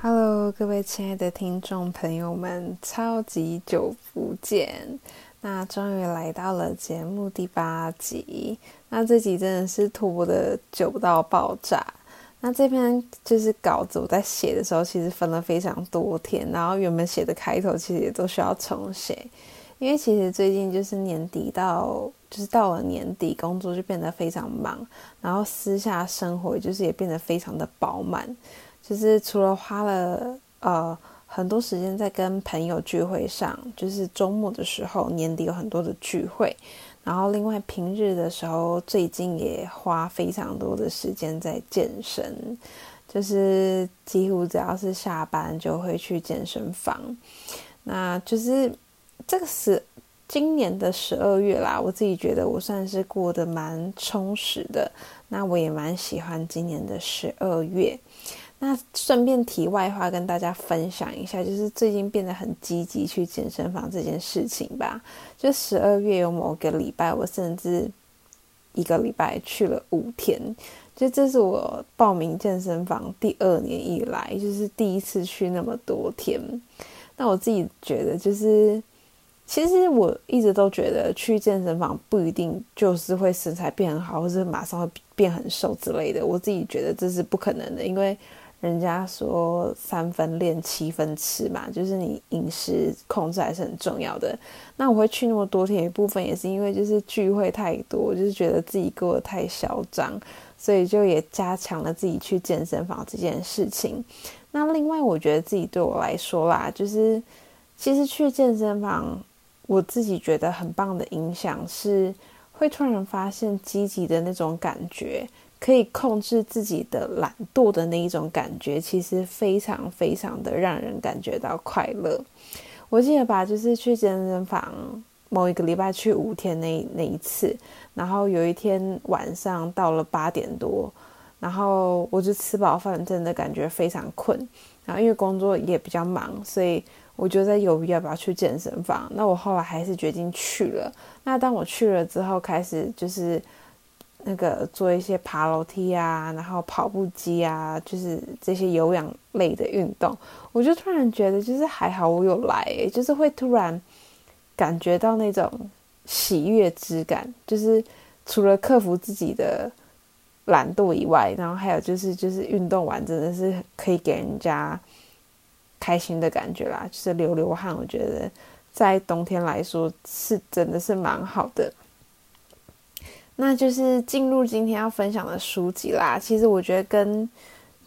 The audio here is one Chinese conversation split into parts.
Hello，各位亲爱的听众朋友们，超级久不见！那终于来到了节目第八集。那这集真的是拖的久到爆炸。那这篇就是稿子，我在写的时候其实分了非常多天，然后原本写的开头其实也都需要重写，因为其实最近就是年底到，就是到了年底，工作就变得非常忙，然后私下生活就是也变得非常的饱满。就是除了花了呃很多时间在跟朋友聚会上，就是周末的时候，年底有很多的聚会，然后另外平日的时候，最近也花非常多的时间在健身，就是几乎只要是下班就会去健身房。那就是这个是今年的十二月啦，我自己觉得我算是过得蛮充实的，那我也蛮喜欢今年的十二月。那顺便题外话跟大家分享一下，就是最近变得很积极去健身房这件事情吧。就十二月有某个礼拜，我甚至一个礼拜去了五天，就这是我报名健身房第二年以来，就是第一次去那么多天。那我自己觉得，就是其实我一直都觉得去健身房不一定就是会身材变很好，或者马上会变很瘦之类的。我自己觉得这是不可能的，因为。人家说三分练七分吃嘛，就是你饮食控制还是很重要的。那我会去那么多天，一部分也是因为就是聚会太多，就是觉得自己过得太嚣张，所以就也加强了自己去健身房这件事情。那另外，我觉得自己对我来说啦，就是其实去健身房，我自己觉得很棒的影响是，会突然发现积极的那种感觉。可以控制自己的懒惰的那一种感觉，其实非常非常的让人感觉到快乐。我记得吧，就是去健身房某一个礼拜去五天那那一次，然后有一天晚上到了八点多，然后我就吃饱饭，真的感觉非常困。然后因为工作也比较忙，所以我就在犹豫要不要去健身房。那我后来还是决定去了。那当我去了之后，开始就是。那个做一些爬楼梯啊，然后跑步机啊，就是这些有氧类的运动，我就突然觉得，就是还好我有来，就是会突然感觉到那种喜悦之感，就是除了克服自己的懒惰以外，然后还有就是就是运动完真的是可以给人家开心的感觉啦，就是流流汗，我觉得在冬天来说是真的是蛮好的。那就是进入今天要分享的书籍啦。其实我觉得跟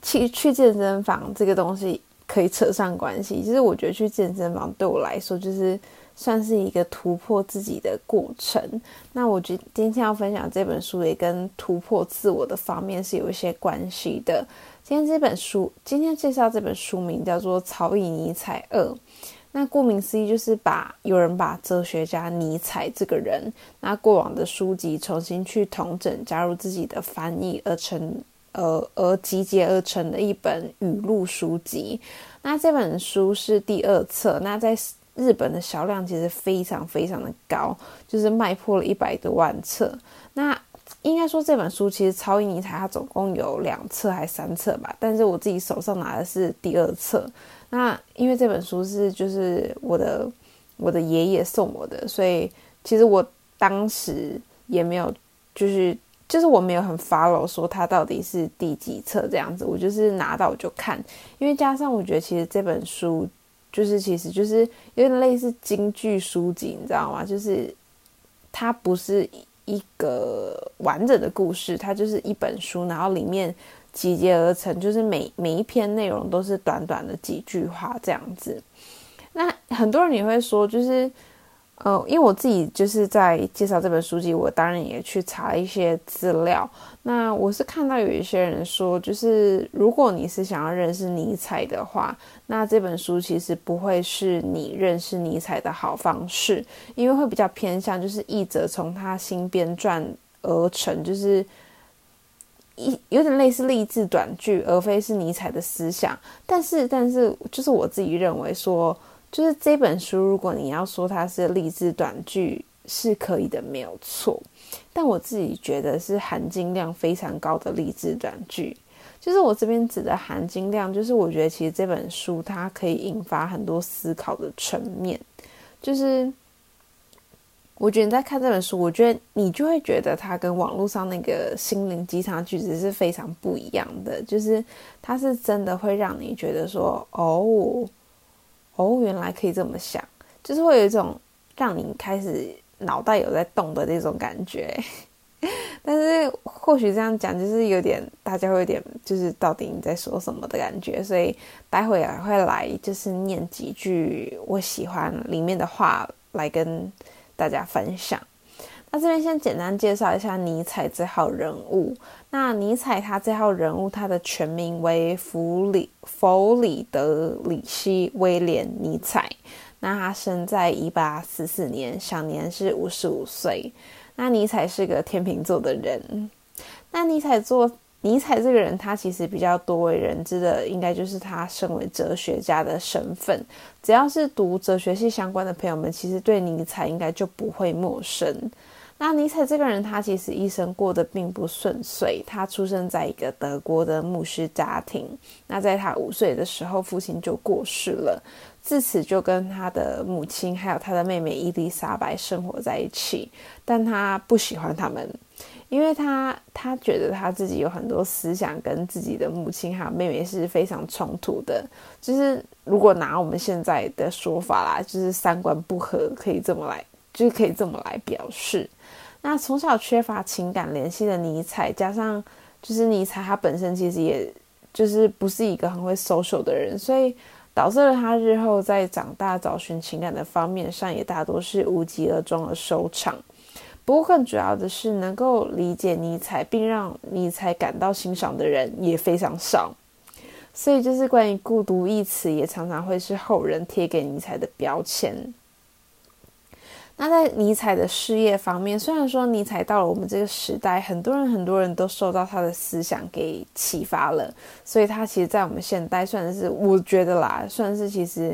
去去健身房这个东西可以扯上关系。其实我觉得去健身房对我来说，就是算是一个突破自己的过程。那我觉今天要分享这本书也跟突破自我的方面是有一些关系的。今天这本书，今天介绍这本书名叫做《曹以尼采二》。那顾名思义，就是把有人把哲学家尼采这个人，那过往的书籍重新去统整，加入自己的翻译而成，呃，而集结而成的一本语录书籍。那这本书是第二册，那在日本的销量其实非常非常的高，就是卖破了一百多万册。那应该说这本书其实超英尼采它总共有两册还三册吧，但是我自己手上拿的是第二册。那因为这本书是就是我的我的爷爷送我的，所以其实我当时也没有就是就是我没有很 follow 说它到底是第几册这样子，我就是拿到我就看，因为加上我觉得其实这本书就是其实就是有点类似京剧书籍，你知道吗？就是它不是一个完整的故事，它就是一本书，然后里面。集结而成，就是每每一篇内容都是短短的几句话这样子。那很多人也会说，就是，呃，因为我自己就是在介绍这本书籍，我当然也去查一些资料。那我是看到有一些人说，就是如果你是想要认识尼采的话，那这本书其实不会是你认识尼采的好方式，因为会比较偏向就是译者从他新编撰而成，就是。一有点类似励志短剧，而非是尼采的思想。但是，但是，就是我自己认为说，就是这本书，如果你要说它是励志短剧，是可以的，没有错。但我自己觉得是含金量非常高的励志短剧。就是我这边指的含金量，就是我觉得其实这本书它可以引发很多思考的层面。就是我觉得你在看这本书，我觉得你就会觉得它跟网络上那个心灵鸡汤句子是非常不一样的。就是它是真的会让你觉得说，哦，哦，原来可以这么想，就是会有一种让你开始脑袋有在动的那种感觉。但是或许这样讲就是有点，大家会有点就是到底你在说什么的感觉，所以待会儿会来就是念几句我喜欢里面的话来跟大家分享。那这边先简单介绍一下尼采这号人物。那尼采他这号人物，他的全名为弗里弗里德里希威廉尼采。那他生在一八四四年，享年是五十五岁。那尼采是个天秤座的人。那尼采做尼采这个人，他其实比较多为人知的，应该就是他身为哲学家的身份。只要是读哲学系相关的朋友们，其实对尼采应该就不会陌生。那尼采这个人，他其实一生过得并不顺遂。他出生在一个德国的牧师家庭。那在他五岁的时候，父亲就过世了。自此就跟他的母亲还有他的妹妹伊丽莎白生活在一起，但他不喜欢他们，因为他他觉得他自己有很多思想跟自己的母亲还有妹妹是非常冲突的，就是如果拿我们现在的说法啦，就是三观不合，可以这么来，就是可以这么来表示。那从小缺乏情感联系的尼采，加上就是尼采他本身其实也就是不是一个很会 social 的人，所以。导致了他日后在长大找寻情感的方面上，也大多是无疾而终的收场。不过，更主要的是，能够理解尼采并让尼采感到欣赏的人也非常少。所以，就是关于孤独一词，也常常会是后人贴给尼采的标签。那在尼采的事业方面，虽然说尼采到了我们这个时代，很多人很多人都受到他的思想给启发了，所以他其实，在我们现代算是我觉得啦，算是其实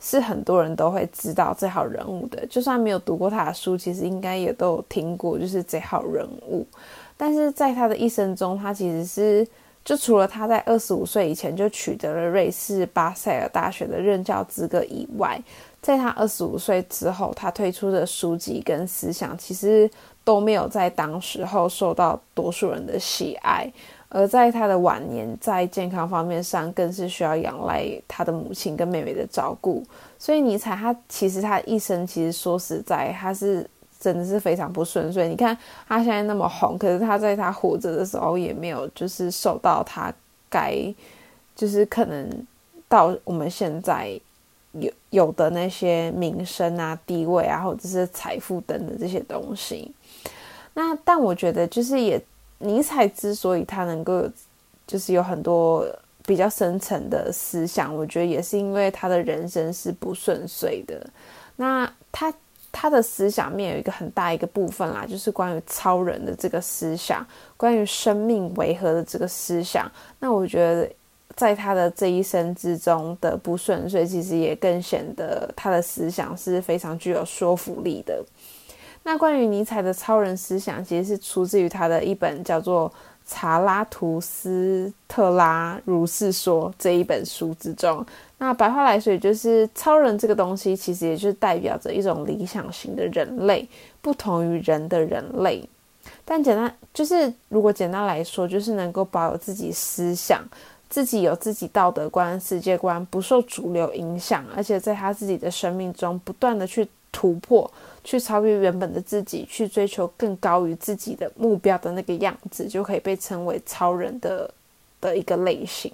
是很多人都会知道这号人物的。就算没有读过他的书，其实应该也都有听过，就是这号人物。但是在他的一生中，他其实是就除了他在二十五岁以前就取得了瑞士巴塞尔大学的任教资格以外，在他二十五岁之后，他推出的书籍跟思想其实都没有在当时候受到多数人的喜爱，而在他的晚年，在健康方面上更是需要仰赖他的母亲跟妹妹的照顾。所以尼采他其实他一生其实说实在，他是真的是非常不顺遂。你看他现在那么红，可是他在他活着的时候也没有就是受到他该就是可能到我们现在。有有的那些名声啊、地位啊，或者是财富等的这些东西，那但我觉得就是也尼采之所以他能够就是有很多比较深层的思想，我觉得也是因为他的人生是不顺遂的。那他他的思想面有一个很大一个部分啦，就是关于超人的这个思想，关于生命为何的这个思想。那我觉得。在他的这一生之中的不顺遂，其实也更显得他的思想是非常具有说服力的。那关于尼采的超人思想，其实是出自于他的一本叫做《查拉图斯特拉如是说》这一本书之中。那白话来说，也就是超人这个东西，其实也就是代表着一种理想型的人类，不同于人的人类。但简单就是，如果简单来说，就是能够保有自己思想。自己有自己道德观、世界观，不受主流影响，而且在他自己的生命中不断的去突破、去超越原本的自己，去追求更高于自己的目标的那个样子，就可以被称为超人的的一个类型。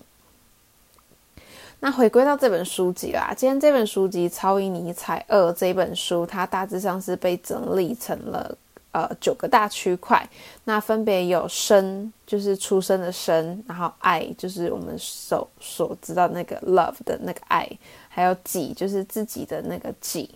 那回归到这本书籍啦，今天这本书籍《超英尼采二》这本书，它大致上是被整理成了。呃，九个大区块，那分别有生，就是出生的生，然后爱，就是我们所所知道那个 love 的那个爱，还有己，就是自己的那个己，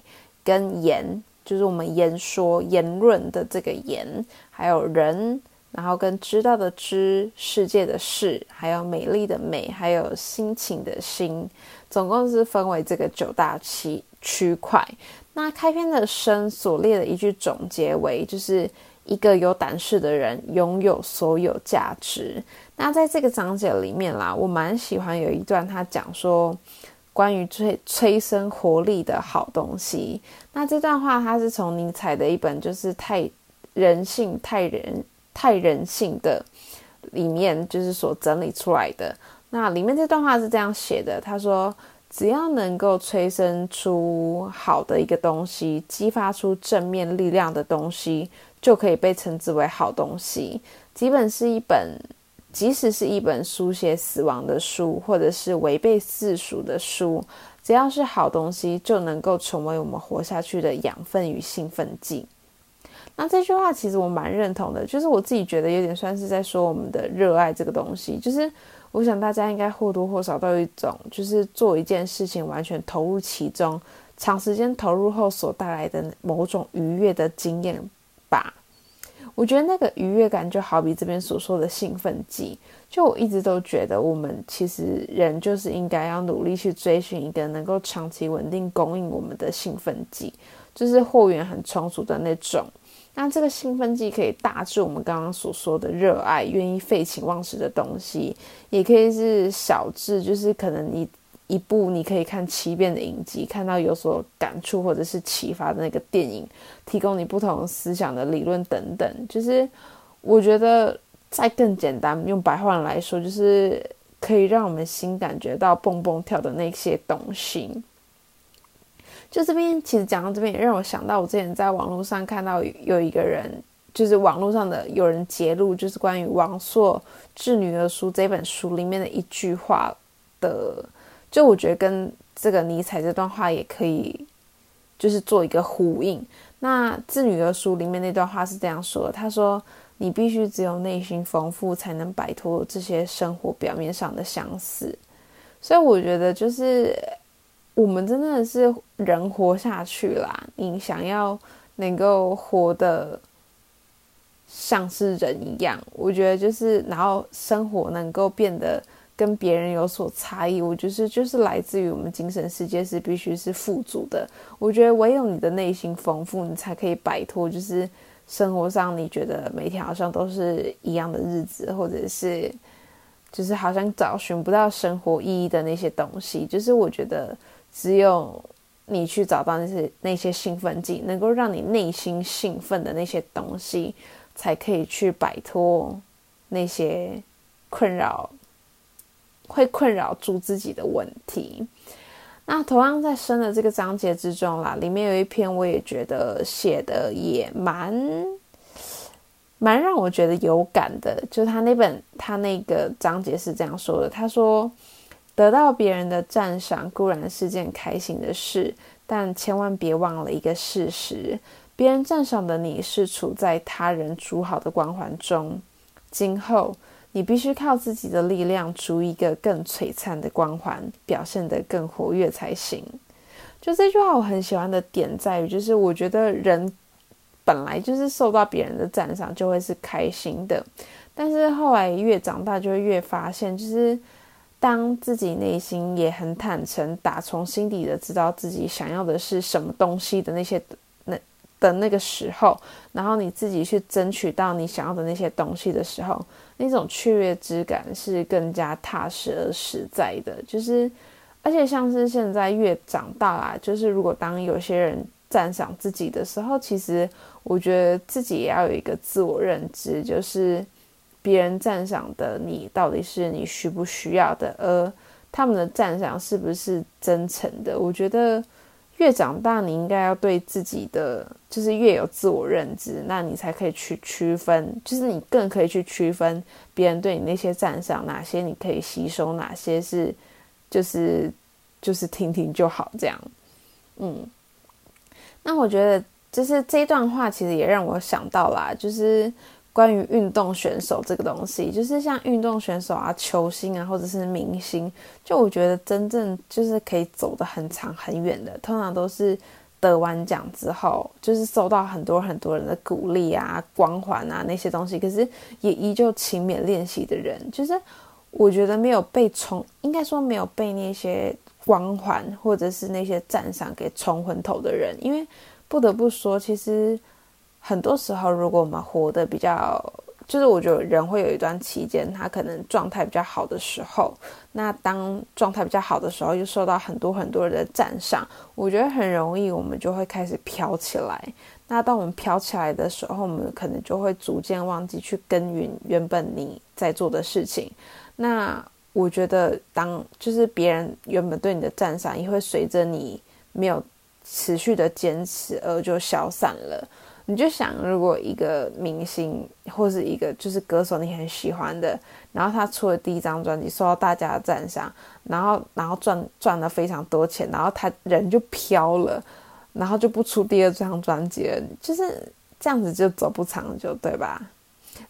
跟言，就是我们言说言论的这个言，还有人，然后跟知道的知，世界的事，还有美丽的美，还有心情的心，总共是分为这个九大区区块。那开篇的生所列的一句总结为，就是一个有胆识的人拥有所有价值。那在这个章节里面啦，我蛮喜欢有一段，他讲说关于催催生活力的好东西。那这段话它是从尼采的一本就是太人性、太人、太人性的里面就是所整理出来的。那里面这段话是这样写的，他说。只要能够催生出好的一个东西，激发出正面力量的东西，就可以被称之为好东西。基本是一本，即使是一本书写死亡的书，或者是违背世俗的书，只要是好东西，就能够成为我们活下去的养分与兴奋剂。那这句话其实我蛮认同的，就是我自己觉得有点算是在说我们的热爱这个东西，就是。我想大家应该或多或少都有一种，就是做一件事情完全投入其中，长时间投入后所带来的某种愉悦的经验吧。我觉得那个愉悦感就好比这边所说的兴奋剂。就我一直都觉得，我们其实人就是应该要努力去追寻一个能够长期稳定供应我们的兴奋剂，就是货源很充足的那种。那这个兴奋剂可以大致我们刚刚所说的热爱，愿意废寝忘食的东西，也可以是小至，就是可能你一部你可以看七遍的影集，看到有所感触或者是启发的那个电影，提供你不同思想的理论等等。就是我觉得再更简单，用白话来说，就是可以让我们心感觉到蹦蹦跳的那些东西。就这边，其实讲到这边，也让我想到我之前在网络上看到有一个人，就是网络上的有人揭露，就是关于王朔《致女儿书》这本书里面的一句话的，就我觉得跟这个尼采这段话也可以，就是做一个呼应。那《致女儿书》里面那段话是这样说的：“他说，你必须只有内心丰富，才能摆脱这些生活表面上的相似。”所以我觉得就是。我们真的是人活下去啦！你想要能够活得像是人一样，我觉得就是，然后生活能够变得跟别人有所差异，我觉得就是来自于我们精神世界是必须是富足的。我觉得唯有你的内心丰富，你才可以摆脱就是生活上你觉得每天好像都是一样的日子，或者是就是好像找寻不到生活意义的那些东西。就是我觉得。只有你去找到那些那些兴奋剂，能够让你内心兴奋的那些东西，才可以去摆脱那些困扰，会困扰住自己的问题。那同样在生的这个章节之中啦，里面有一篇我也觉得写的也蛮蛮让我觉得有感的，就他那本他那个章节是这样说的，他说。得到别人的赞赏固然是件开心的事，但千万别忘了一个事实：别人赞赏的你是处在他人主好的光环中。今后你必须靠自己的力量逐一个更璀璨的光环，表现得更活跃才行。就这句话，我很喜欢的点在于，就是我觉得人本来就是受到别人的赞赏就会是开心的，但是后来越长大就会越发现，就是。当自己内心也很坦诚，打从心底的知道自己想要的是什么东西的那些那的那个时候，然后你自己去争取到你想要的那些东西的时候，那种雀跃之感是更加踏实而实在的。就是，而且像是现在越长大啊，就是如果当有些人赞赏自己的时候，其实我觉得自己也要有一个自我认知，就是。别人赞赏的你到底是你需不需要的，而他们的赞赏是不是真诚的？我觉得越长大，你应该要对自己的就是越有自我认知，那你才可以去区分，就是你更可以去区分别人对你那些赞赏，哪些你可以吸收，哪些是就是就是听听就好这样。嗯，那我觉得就是这一段话其实也让我想到啦，就是。关于运动选手这个东西，就是像运动选手啊、球星啊，或者是明星，就我觉得真正就是可以走得很长很远的，通常都是得完奖之后，就是受到很多很多人的鼓励啊、光环啊那些东西，可是也依旧勤勉练习的人，就是我觉得没有被冲，应该说没有被那些光环或者是那些赞赏给冲昏头的人，因为不得不说，其实。很多时候，如果我们活得比较，就是我觉得人会有一段期间，他可能状态比较好的时候，那当状态比较好的时候，又受到很多很多人的赞赏，我觉得很容易我们就会开始飘起来。那当我们飘起来的时候，我们可能就会逐渐忘记去耕耘原本你在做的事情。那我觉得，当就是别人原本对你的赞赏，也会随着你没有持续的坚持而就消散了。你就想，如果一个明星或是一个就是歌手，你很喜欢的，然后他出了第一张专辑，受到大家的赞赏，然后然后赚赚了非常多钱，然后他人就飘了，然后就不出第二张专辑了，就是这样子就走不长久，对吧？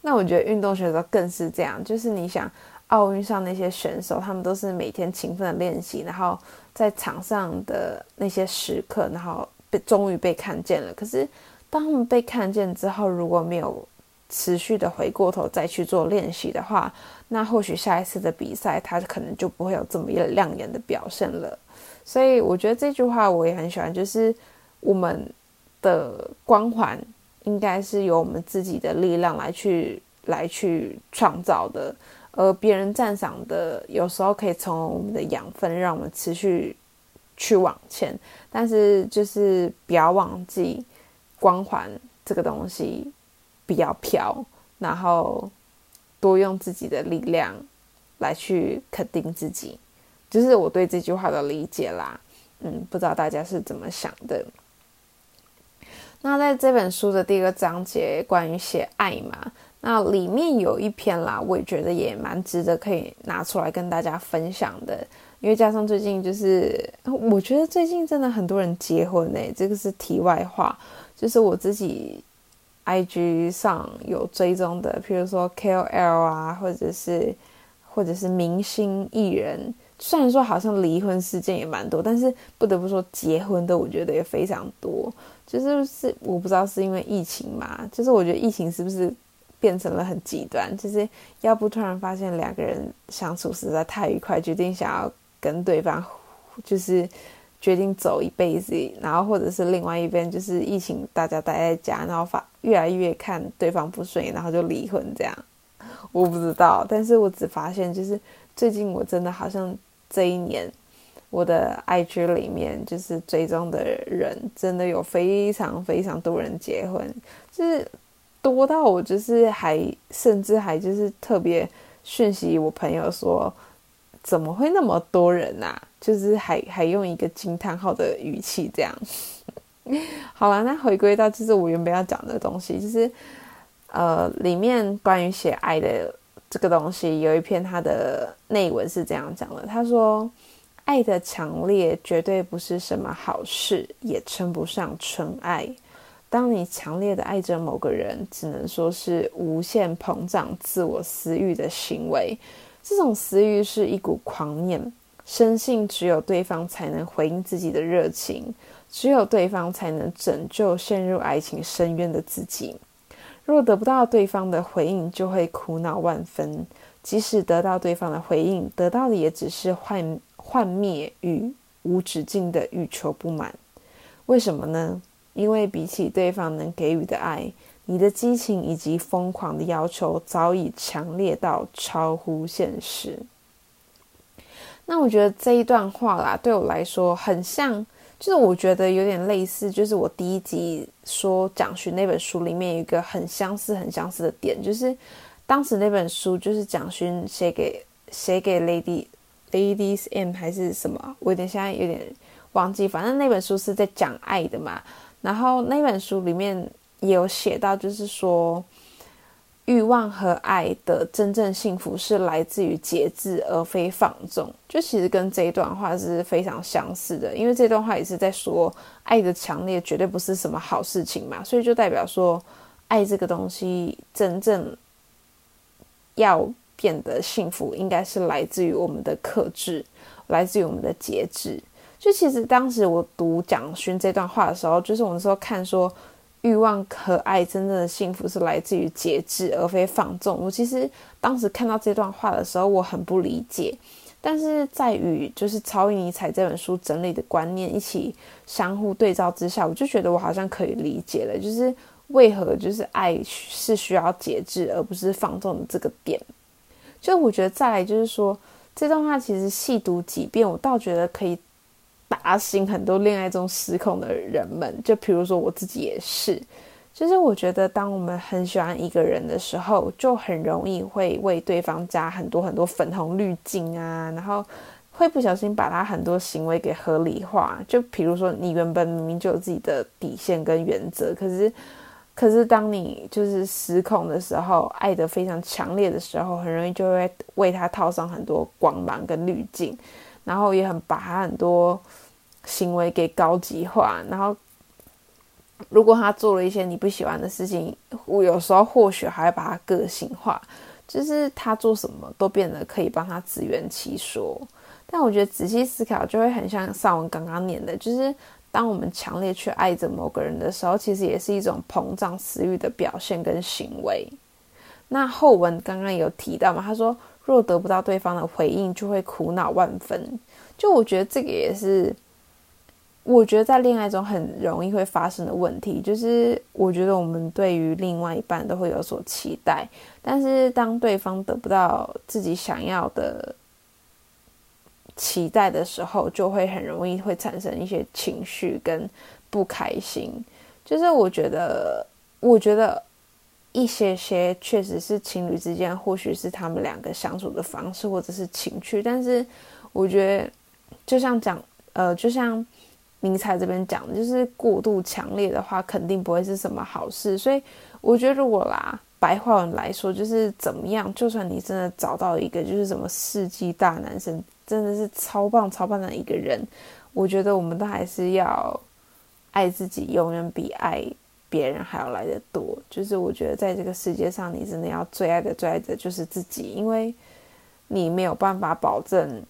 那我觉得运动选手更是这样，就是你想。奥运上那些选手，他们都是每天勤奋的练习，然后在场上的那些时刻，然后被终于被看见了。可是当他们被看见之后，如果没有持续的回过头再去做练习的话，那或许下一次的比赛，他可能就不会有这么亮眼的表现了。所以我觉得这句话我也很喜欢，就是我们的光环应该是由我们自己的力量来去来去创造的。而别人赞赏的，有时候可以成为我们的养分，让我们持续去往前。但是，就是不要忘记光环这个东西，比较飘，然后多用自己的力量来去肯定自己。就是我对这句话的理解啦。嗯，不知道大家是怎么想的。那在这本书的第一个章节，关于写爱嘛。那里面有一篇啦，我也觉得也蛮值得可以拿出来跟大家分享的，因为加上最近就是，我觉得最近真的很多人结婚呢，这个是题外话，就是我自己 I G 上有追踪的，譬如说 K O L 啊，或者是或者是明星艺人，虽然说好像离婚事件也蛮多，但是不得不说结婚的，我觉得也非常多，就是是我不知道是因为疫情嘛，就是我觉得疫情是不是？变成了很极端，就是要不突然发现两个人相处实在太愉快，决定想要跟对方，就是决定走一辈子，然后或者是另外一边就是疫情大家待在家，然后发越来越看对方不顺眼，然后就离婚这样。我不知道，但是我只发现就是最近我真的好像这一年我的 IG 里面就是追踪的人真的有非常非常多人结婚，就是。多到我就是还甚至还就是特别讯息我朋友说怎么会那么多人呐？就是还还用一个惊叹号的语气这样。好了，那回归到就是我原本要讲的东西，就是呃里面关于写爱的这个东西，有一篇它的内文是这样讲的：他说，爱的强烈绝对不是什么好事，也称不上纯爱。当你强烈的爱着某个人，只能说是无限膨胀自我私欲的行为。这种私欲是一股狂念，深信只有对方才能回应自己的热情，只有对方才能拯救陷入爱情深渊的自己。若得不到对方的回应，就会苦恼万分；即使得到对方的回应，得到的也只是幻幻灭与无止境的欲求不满。为什么呢？因为比起对方能给予的爱，你的激情以及疯狂的要求早已强烈到超乎现实。那我觉得这一段话啦，对我来说很像，就是我觉得有点类似，就是我第一集说蒋勋那本书里面有一个很相似、很相似的点，就是当时那本书就是蒋勋写给写给 Lady Ladies M 还是什么，我有点现在有点忘记，反正那本书是在讲爱的嘛。然后那本书里面也有写到，就是说，欲望和爱的真正幸福是来自于节制，而非放纵。就其实跟这一段话是非常相似的，因为这段话也是在说，爱的强烈绝对不是什么好事情嘛，所以就代表说，爱这个东西真正要变得幸福，应该是来自于我们的克制，来自于我们的节制。就其实当时我读蒋勋这段话的时候，就是我那时候看说，欲望和爱真正的幸福是来自于节制而非放纵。我其实当时看到这段话的时候，我很不理解。但是在与就是超尼采这本书整理的观念一起相互对照之下，我就觉得我好像可以理解了。就是为何就是爱是需要节制而不是放纵的这个点。就我觉得再来就是说，这段话其实细读几遍，我倒觉得可以打醒很多恋爱中失控的人们。就比如说我自己也是，就是我觉得当我们很喜欢一个人的时候，就很容易会为对方加很多很多粉红滤镜啊，然后会不小心把他很多行为给合理化。就比如说你原本明明就有自己的底线跟原则，可是。可是，当你就是失控的时候，爱得非常强烈的时候，很容易就会为他套上很多光芒跟滤镜，然后也很把他很多行为给高级化。然后，如果他做了一些你不喜欢的事情，我有时候或许还会把他个性化，就是他做什么都变得可以帮他自圆其说。但我觉得仔细思考，就会很像上文刚刚念的，就是。当我们强烈去爱着某个人的时候，其实也是一种膨胀私欲的表现跟行为。那后文刚刚有提到嘛？他说，若得不到对方的回应，就会苦恼万分。就我觉得这个也是，我觉得在恋爱中很容易会发生的问题。就是我觉得我们对于另外一半都会有所期待，但是当对方得不到自己想要的。期待的时候，就会很容易会产生一些情绪跟不开心。就是我觉得，我觉得一些些确实是情侣之间，或许是他们两个相处的方式，或者是情趣。但是我觉得，就像讲，呃，就像明彩这边讲的，就是过度强烈的话，肯定不会是什么好事。所以我觉得，如果啦，白话文来说，就是怎么样，就算你真的找到一个，就是什么世纪大男生。真的是超棒超棒的一个人，我觉得我们都还是要爱自己，永远比爱别人还要来的多。就是我觉得在这个世界上，你真的要最爱的最爱的就是自己，因为你没有办法保证。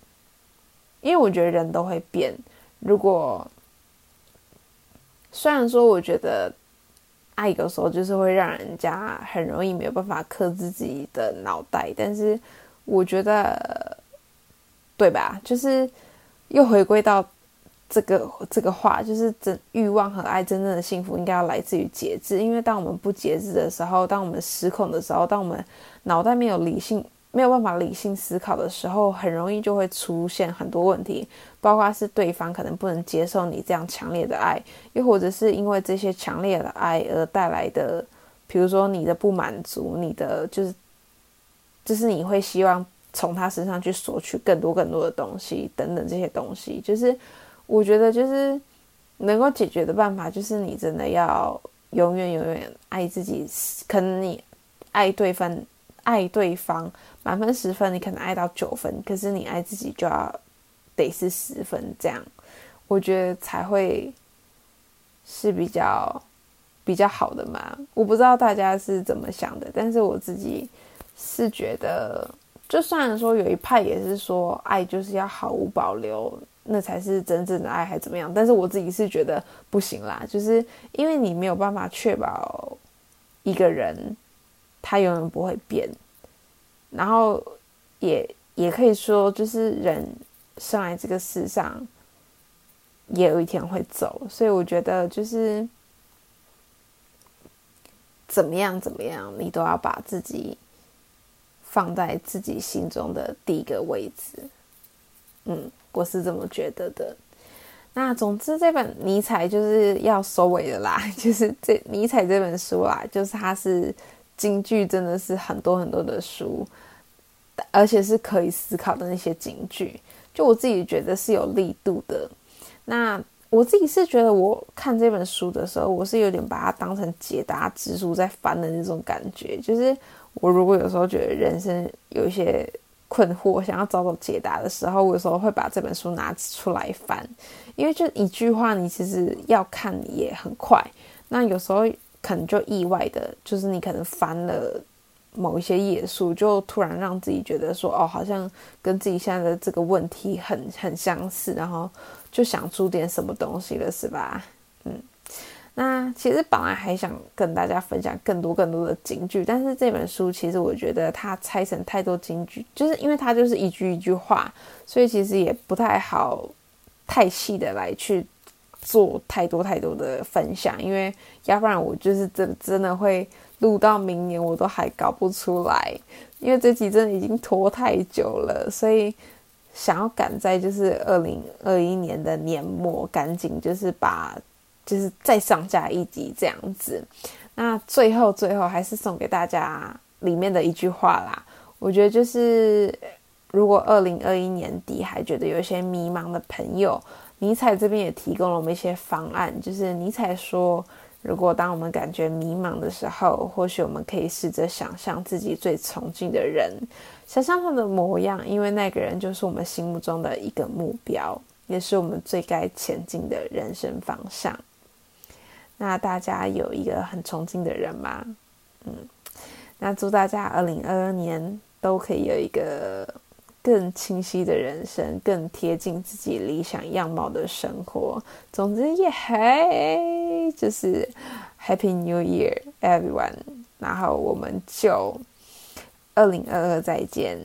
因为我觉得人都会变。如果虽然说，我觉得爱有时候就是会让人家很容易没有办法克制自己的脑袋，但是我觉得。对吧？就是又回归到这个这个话，就是真欲望和爱真正的幸福应该要来自于节制。因为当我们不节制的时候，当我们失控的时候，当我们脑袋没有理性、没有办法理性思考的时候，很容易就会出现很多问题。包括是对方可能不能接受你这样强烈的爱，又或者是因为这些强烈的爱而带来的，比如说你的不满足，你的就是就是你会希望。从他身上去索取更多更多的东西，等等这些东西，就是我觉得就是能够解决的办法，就是你真的要永远永远爱自己。可能你爱对方，爱对方满分十分，你可能爱到九分，可是你爱自己就要得是十分，这样我觉得才会是比较比较好的嘛。我不知道大家是怎么想的，但是我自己是觉得。就算说有一派也是说爱就是要毫无保留，那才是真正的爱，还怎么样？但是我自己是觉得不行啦，就是因为你没有办法确保一个人他永远不会变，然后也也可以说，就是人生来这个世上也有一天会走，所以我觉得就是怎么样怎么样，你都要把自己。放在自己心中的第一个位置，嗯，我是这么觉得的。那总之，这本尼采就是要收尾的啦。就是这尼采这本书啦，就是它是京剧，真的是很多很多的书，而且是可以思考的那些京剧。就我自己觉得是有力度的。那我自己是觉得，我看这本书的时候，我是有点把它当成解答之书在翻的那种感觉，就是。我如果有时候觉得人生有一些困惑，想要找找解答的时候，我有时候会把这本书拿出来翻，因为就一句话，你其实要看也很快。那有时候可能就意外的，就是你可能翻了某一些页数，就突然让自己觉得说，哦，好像跟自己现在的这个问题很很相似，然后就想出点什么东西了，是吧？那其实本来还想跟大家分享更多更多的京剧，但是这本书其实我觉得它拆成太多京剧，就是因为它就是一句一句话，所以其实也不太好太细的来去做太多太多的分享，因为要不然我就是真真的会录到明年我都还搞不出来，因为这集真的已经拖太久了，所以想要赶在就是二零二一年的年末赶紧就是把就是再上架一集这样子。那最后最后还是送给大家里面的一句话啦，我觉得就是如果二零二一年底还觉得有一些迷茫的朋友。尼采这边也提供了我们一些方案，就是尼采说，如果当我们感觉迷茫的时候，或许我们可以试着想象自己最崇敬的人，想象他的模样，因为那个人就是我们心目中的一个目标，也是我们最该前进的人生方向。那大家有一个很崇敬的人吗？嗯，那祝大家二零二二年都可以有一个。更清晰的人生，更贴近自己理想样貌的生活。总之，也嘿，就是 Happy New Year, everyone！然后我们就二零二二再见。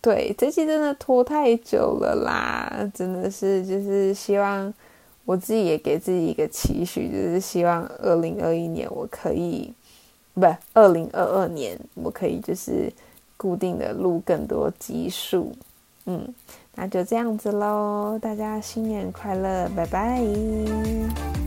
对，这期真的拖太久了啦，真的是，就是希望我自己也给自己一个期许，就是希望二零二一年我可以，不，二零二二年我可以就是。固定的录更多集数，嗯，那就这样子喽，大家新年快乐，拜拜。